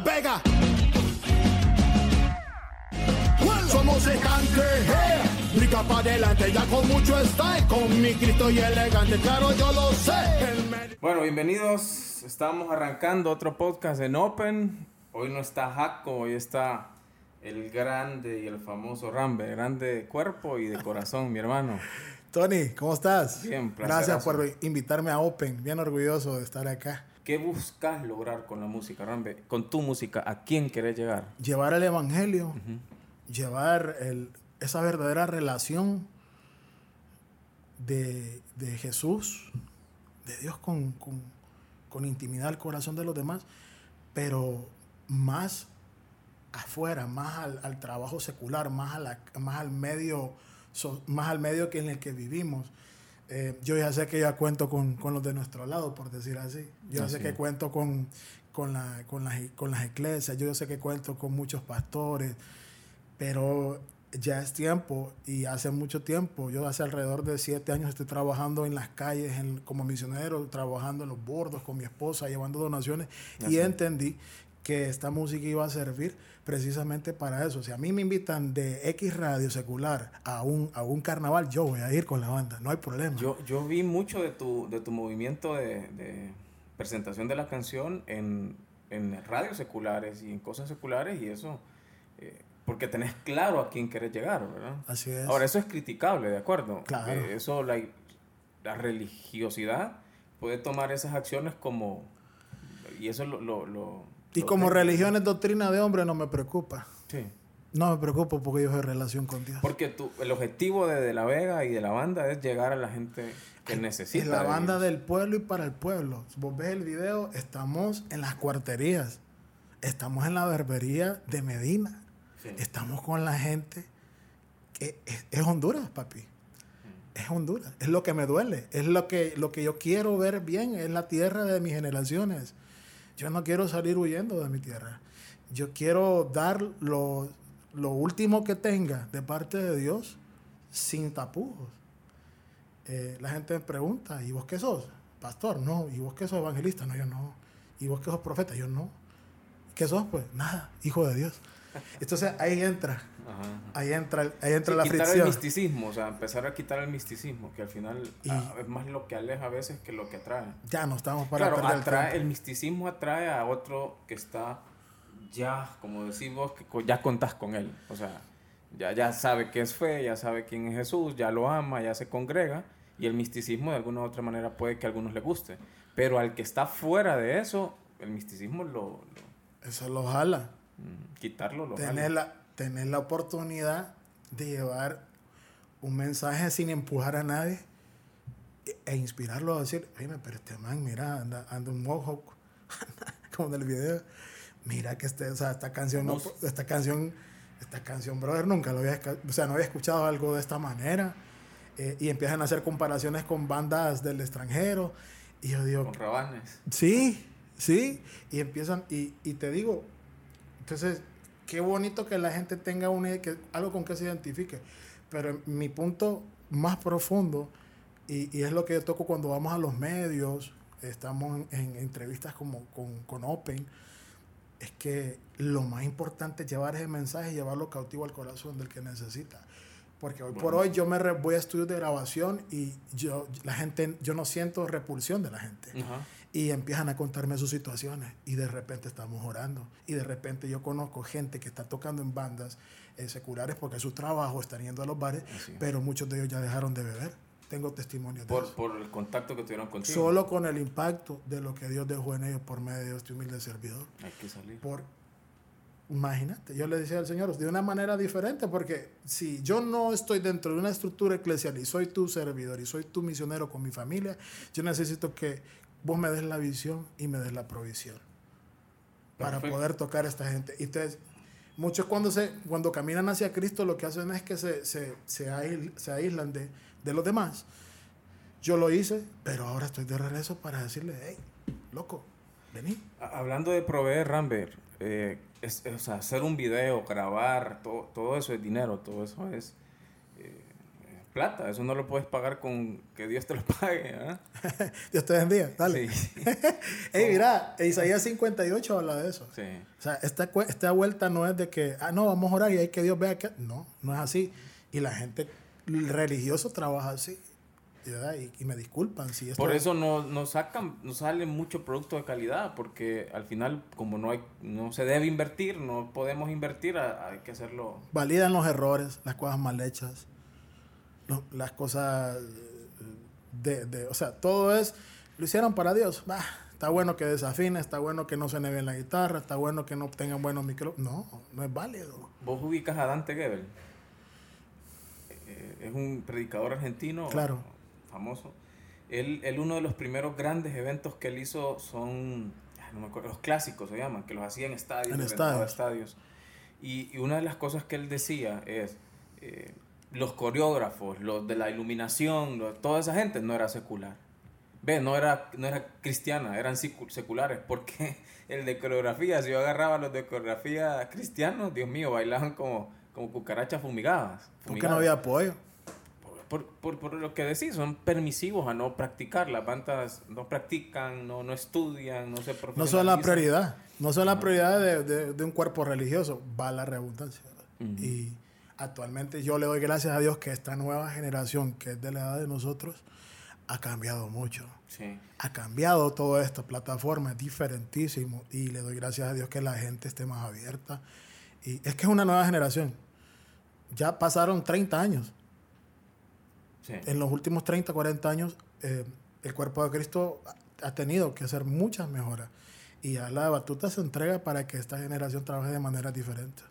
La Vega. Somos eh. Brinca para adelante, ya con mucho style. Con mi Cristo y elegante, claro, yo lo sé. Bueno, bienvenidos. Estamos arrancando otro podcast en Open. Hoy no está Jaco, hoy está el grande y el famoso Rambe. Grande de cuerpo y de corazón, mi hermano. Tony, ¿cómo estás? Bien, Gracias por invitarme a Open. Bien orgulloso de estar acá. ¿Qué buscas lograr con la música, Rambe? Con tu música, ¿a quién querés llegar? Llevar el evangelio llevar esa verdadera relación de, Jesús, de Dios con, intimidad al corazón de los demás, pero más afuera, más al, trabajo secular, más, más, al medio, más al medio que en el que vivimos. Eh, yo ya sé que ya cuento con, los de nuestro lado, por decir así. Yo ya sé que cuento con, con, la, con, las, con las iglesias, yo ya sé que cuento con muchos pastores, pero ya es tiempo y hace mucho tiempo, yo hace alrededor de siete años estoy trabajando en las calles como misionero, trabajando en los bordos con mi esposa, llevando donaciones. Y entendí que esta música iba a servir precisamente para eso. Si a mí me invitan de X radio secular a un, a un carnaval, yo voy a ir con la banda, no hay problema. Yo, yo vi mucho de tu, de tu movimiento de, presentación de la canción en, en radios seculares y en cosas seculares y eso... Eh, porque tenés claro a quién querés llegar, ¿verdad? Así es. Ahora, eso es criticable, ¿de acuerdo? Claro. Eh, eso, la, la, religiosidad puede tomar esas acciones como... Y eso lo... lo, y como religión es doctrina de hombre, no me preocupa. Sí. No me preocupo porque yo soy relación con Dios. Porque tu, el objetivo de, de, La Vega y de la banda es llegar a la gente que necesita. Es la banda del pueblo y para el pueblo. Vos ves el video, estamos en las cuarterías. Estamos en la barbería de Medina. Estamos con la gente que es, Honduras, papi. Es Honduras. Es lo que me duele. Es lo que, lo que yo quiero ver bien. Es la tierra de mis generaciones. Yo no quiero salir huyendo de mi tierra. Yo quiero dar lo, lo último que tenga de parte de Dios sin tapujos. Eh, la gente me pregunta, ¿y vos qué sos? Pastor, no. ¿Y vos qué sos evangelista? No, yo no. ¿Y vos qué sos profeta? Yo no. ¿Qué sos? Pues nada, hijo de Dios. Entonces ahí entra. Ahí entra, ahí entra la quitar fricción. el misticismo, o sea, empezar a quitar el misticismo, que al final ah, es más lo que aleja a veces que lo que atrae. Ya no estamos para claro, atrae, el, misticismo atrae a otro que está ya, como decimos, que ya contás con él. O sea, ya, ya sabe que es fe, ya sabe quién es Jesús, ya lo ama, ya se congrega. Y el misticismo de alguna u otra manera puede que a algunos le guste. Pero al que está fuera de eso, el misticismo lo... lo eso lo jala. Mm, quitarlo, lo tener la, tener la oportunidad de llevar un mensaje sin empujar a nadie e, e inspirarlo a decir, oye, pero este man, mira, anda, anda un mohawk, como en el video. Mira que este, o sea, esta canción, no, esta canción, esta canción, brother, nunca lo había, o sea, no había escuchado algo de esta manera. Eh, y empiezan a hacer comparaciones con bandas del extranjero. Y yo digo... Con rabanes. Sí, sí. Y empiezan, y, y te digo, entonces, qué bonito que la gente tenga una, que, algo con que se identifique. Pero mi punto más profundo, y, y, es lo que yo toco cuando vamos a los medios, estamos en, entrevistas como con, con, Open, es que lo más importante es llevar ese mensaje y llevarlo cautivo al corazón del que necesita. Porque hoy por hoy yo me voy a estudios de grabación y yo, la gente, yo no siento repulsión de la gente. Y empiezan a contarme sus situaciones y de repente estamos orando. Y de repente yo conozco gente que está tocando en bandas eh, seculares porque su trabajo está yendo a los bares, pero muchos de ellos ya dejaron de beber. Tengo testimonio de por, eso. Por el contacto que tuvieron contigo. Solo con el impacto de lo que Dios dejó en ellos por medio de este humilde servidor. Hay que salir. Por Imagínate, yo le decía al Señor de una manera diferente, porque si yo no estoy dentro de una estructura eclesial y soy tu servidor y soy tu misionero con mi familia, yo necesito que vos me des la visión y me des la provisión para poder tocar a esta gente. Y entonces, muchos cuando, se, cuando caminan hacia Cristo lo que hacen es que se, se, se, aíslan de, de los demás. Yo lo hice, pero ahora estoy de regreso para decirle, hey, loco, vení. Hablando de proveer, Rambert, eh, es, sea, hacer un video, grabar, todo, todo eso es dinero, todo eso es plata. Eso no lo puedes pagar con que Dios te lo pague. ¿ah? Dios te bendiga, dale. Sí. Ey, mira, Isaías 58 habla de eso. Sí. O sea, esta, esta vuelta no es de que, ah, no, vamos a orar y hay que Dios vea que. No, no es así. Y la gente religioso trabaja así. Y, y me disculpan si esto Por eso no, no sacan, no sale mucho producto de calidad, porque al final, como no hay, no se debe invertir, no podemos invertir, hay que hacerlo. validan los errores, las cosas mal hechas, las cosas de, de- o sea, todo es, lo hicieron para Dios. Bah, está bueno que desafine, está bueno que no suene bien la guitarra, está bueno que no tengan buenos micrófonos. No, no es válido. ¿Vos ubicas a Dante Gebel? Eh, es un predicador argentino Claro. famoso. Él, él, uno de los primeros grandes eventos que él hizo son, no me acuerdo, los clásicos se llaman, que los hacía en estadios, En estadios. estadios. Y, y una de las cosas que él decía es, eh, los coreógrafos, los de la iluminación, lo- toda esa gente no era secular. Ve, no era, no era cristiana, eran secu- seculares, porque el de coreografía, si yo agarraba los de coreografía cristianos, Dios mío, bailaban como, como cucarachas fumigadas. Fumigadas. no había apoyo. Por, por, por lo que decís, son permisivos a no practicar. Las bandas no practican, no, no estudian, no se No son la prioridad. No son la prioridad de, de- de un cuerpo religioso. Va la redundancia. ¿verdad? Ujú. Y actualmente yo le doy gracias a Dios que esta nueva generación, que es de la edad de nosotros, ha cambiado mucho. Sí. Ha cambiado toda esta plataforma, es diferentísimo. Y le doy gracias a Dios que la gente esté más abierta. Y es que es una nueva generación. Ya pasaron 30 años. sí. En los últimos 30, 40 años, eh, el cuerpo de Cristo ha- ha tenido que hacer muchas mejoras. Y ya la batuta se entrega para que esta generación trabaje de manera diferente.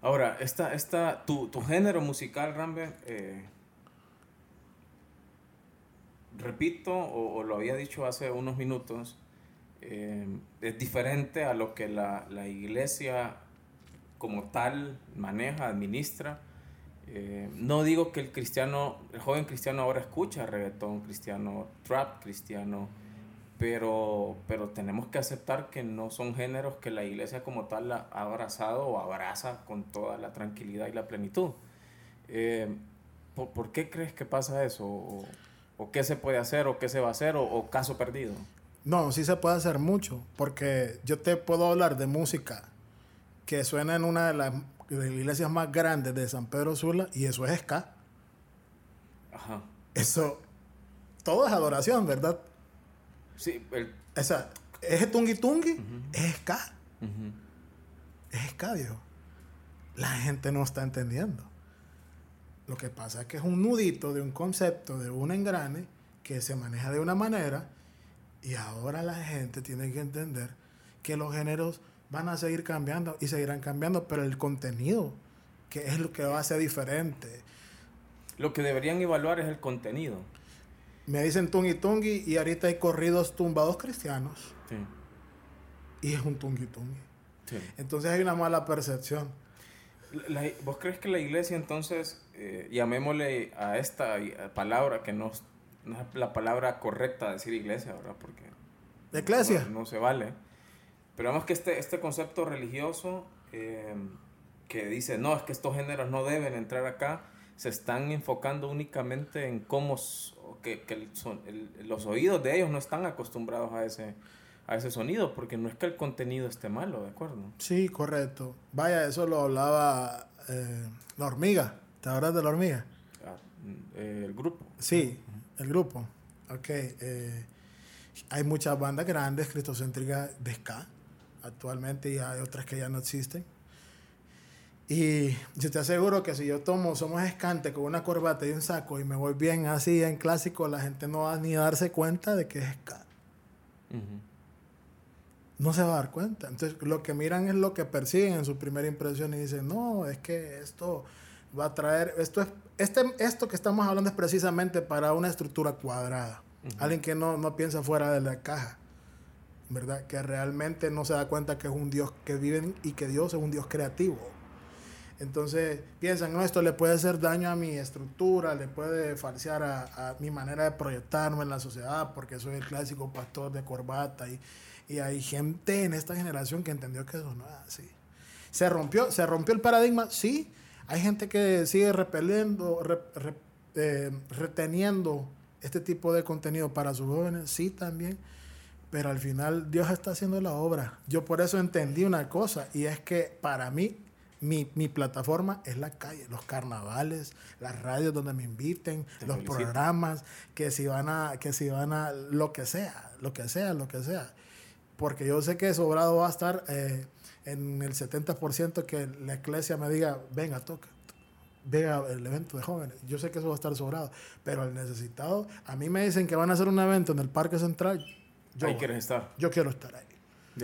Ahora, esta, esta, tu, tu género musical, Rambe, eh, repito, o, lo había dicho hace unos minutos, eh, es diferente a lo que la, la iglesia como tal maneja, administra. Eh, no digo que el cristiano, el joven cristiano ahora escucha reggaetón cristiano, trap cristiano, pero, pero tenemos que aceptar que no son géneros que la iglesia como tal la ha abrazado o abraza con toda la tranquilidad y la plenitud. Eh, ¿por, por qué crees que pasa eso? ¿O, o qué se puede hacer? ¿O qué se va a hacer? ¿O, o caso perdido? No, sí se puede hacer mucho, porque yo te puedo hablar de música que suena en una de las, de las iglesias más grandes de San Pedro Sula y eso es ska. Ajá. Eso, todo es adoración, ¿verdad? Sí, el, O sea, es tungi tungi, es ska. ujú. Es ska, viejo. La gente no está entendiendo. Lo que pasa es que es un nudito de un concepto, de un engrane, que se maneja de una manera, y ahora la gente tiene que entender que los géneros van a seguir cambiando y seguirán cambiando, pero el contenido, que es lo que va a ser diferente. Lo que deberían evaluar es el contenido. Me dicen tungi tungi y ahorita hay corridos tumbados cristianos Sí. y es un tungi tungi. sí. Entonces hay una mala percepción. La- ¿Vos crees que la iglesia entonces, eh, llamémosle a esta palabra, que no, es- no es la palabra correcta decir iglesia, ¿verdad? Porque Eclesia. no, no se vale. Pero vemos que este, este concepto religioso eh, que dice, no, es que estos géneros no deben entrar acá, se están enfocando únicamente en cómo, que, que son- el- los oídos de ellos no están acostumbrados a ese, a ese sonido, porque no es que el contenido esté malo, ¿de acuerdo? Sí, correcto. Vaya, eso lo hablaba eh, la hormiga. ¿Te acuerdas de la hormiga? Ah, eh, el grupo. Sí, el grupo. Ok. eh, hay muchas bandas grandes, cristocéntricas de ska actualmente y hay otras que ya no existen. Y yo te aseguro que si yo tomo Somos Escante con una corbata y un saco y me voy bien así en clásico, la gente no va ni a darse cuenta de que es. Ujú. no se va a dar cuenta. Entonces, lo que miran es lo que persiguen en su primera impresión y dicen, no, es que esto va a traer, esto es, este, esto que estamos hablando es precisamente para una estructura cuadrada. Alguien que no, no piensa fuera de la caja, ¿verdad? Que realmente no se da cuenta que es un Dios que vive y que Dios es un Dios creativo. Entonces piensan, no, esto le puede hacer daño a mi estructura, le puede falsear a, mi manera de proyectarme en la sociedad, porque soy el clásico pastor de corbata. Y, y hay gente en esta generación que entendió que eso no es así. ¿Se rompió, ¿Se rompió el paradigma? Sí. Hay gente que sigue repeliendo, rep- rep- eh, reteniendo este tipo de contenido para sus jóvenes, sí también, pero al final Dios está haciendo la obra. Yo por eso entendí una cosa, y es que para mí mi, mi plataforma es la calle, los carnavales, las radios donde me inviten, Te los felicito. programas, que si van a, que si van a, lo que sea, lo que sea, lo que sea. Porque yo sé que sobrado va a estar eh, en el 70% que la iglesia me diga, venga, toca, venga el evento de jóvenes. Yo sé que eso va a estar sobrado, pero el necesitado, a mí me dicen que van a hacer un evento en el Parque Central. Yo, Ahí voy. quieres estar. yo quiero estar ahí.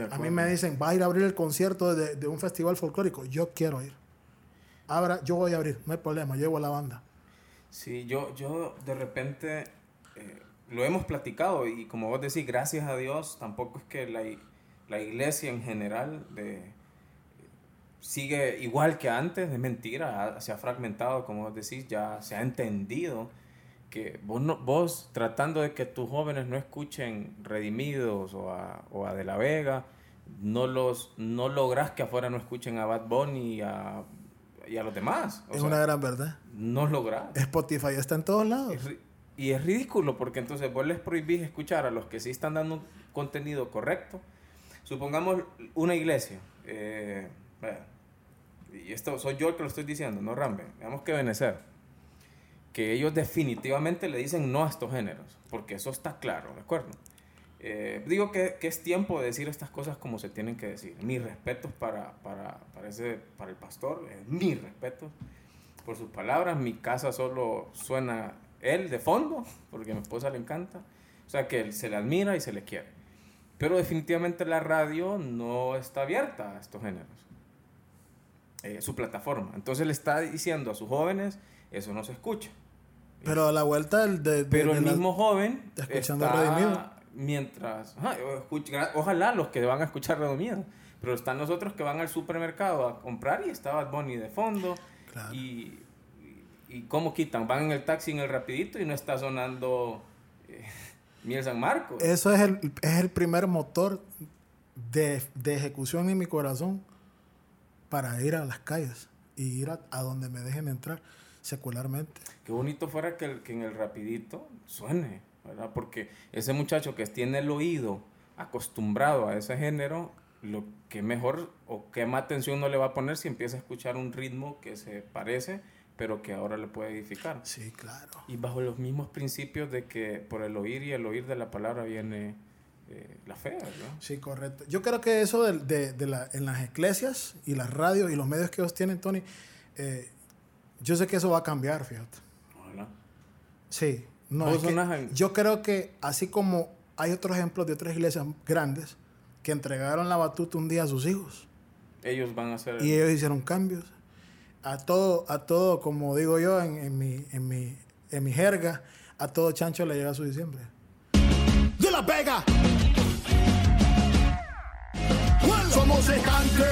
A mí me dicen, va a ir a abrir el concierto de, de un festival folclórico. Yo quiero ir. Abra, yo voy a abrir, no hay problema, llevo a la banda. Sí, yo, yo de repente eh, lo hemos platicado y como vos decís, gracias a Dios, tampoco es que la, la iglesia en general de, sigue igual que antes, es mentira, ha- se ha fragmentado, como vos decís, ya se ha entendido que vos, no- vos tratando de que tus jóvenes no escuchen Redimidos o a, o a De la Vega, no, los, no logras que afuera no escuchen a Bad Bunny y a, y a los demás. O es sea, una gran verdad. no logras. Spotify está en todos lados. Es Y es ridículo porque entonces vos les prohibís escuchar a los que sí están dando contenido correcto. Supongamos una iglesia. eh, y esto soy yo el que lo estoy diciendo, no Rambe. Veamos que Benecer. Que ellos definitivamente le dicen no a estos géneros. Porque eso está claro, ¿de acuerdo? Eh, digo que, que es tiempo de decir estas cosas como se tienen que decir. Mis respetos para, para, para, ese, para el pastor, eh, mis respetos por sus palabras. Mi casa solo suena él de fondo, porque a mi esposa le encanta. O sea que se le admira y se le quiere. Pero definitivamente la radio no está abierta a estos géneros. Eh, su plataforma. Entonces le está diciendo a sus jóvenes, eso no se escucha. Pero a la vuelta del- de, de- Pero de el la- mismo joven está escuchando está Redimido. mientras ajá, escucha- ojalá los que van a escuchar Redimido pero están nosotros que van al supermercado a comprar y está Bad Bunny de fondo Claro. y, y, y cómo quitan van en el taxi en el rapidito y no está sonando eh, Miel San Marcos Eso es el, es el primer motor de, de ejecución en mi corazón para ir a las calles y ir a, a donde me dejen entrar secularmente. Qué bonito fuera que, el- que en el rapidito suene, ¿verdad? Porque ese muchacho que tiene el oído acostumbrado a ese género, lo que mejor o qué más atención no le va a poner si empieza a escuchar un ritmo que se parece, pero que ahora le puede edificar. Sí, claro. Y bajo los mismos principios de que por el oír y el oír de la palabra viene eh, la fe, ¿verdad? Sí, correcto. Yo creo que eso de, de- de la, en las iglesias y las radios y los medios que ellos tienen, Tony, eh, yo sé que eso va a cambiar, fíjate. Ojalá. Sí. No, es que yo creo que así como hay otros ejemplos de otras iglesias grandes que entregaron la batuta un día a sus hijos Ellos van a ser... y ellos hicieron cambios. A todo, a todo, como digo yo en, en mi, en, mi, en mi jerga, a todo chancho le llega su diciembre. de la Vega. Somos estanque,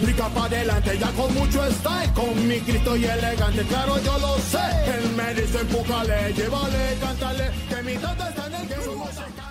Brinca para adelante, ya con mucho style. Con mi Cristo y elegante, claro, yo lo sé. Él me dice, empújale, llévale, cántale. Que mi tata está en el que estanque.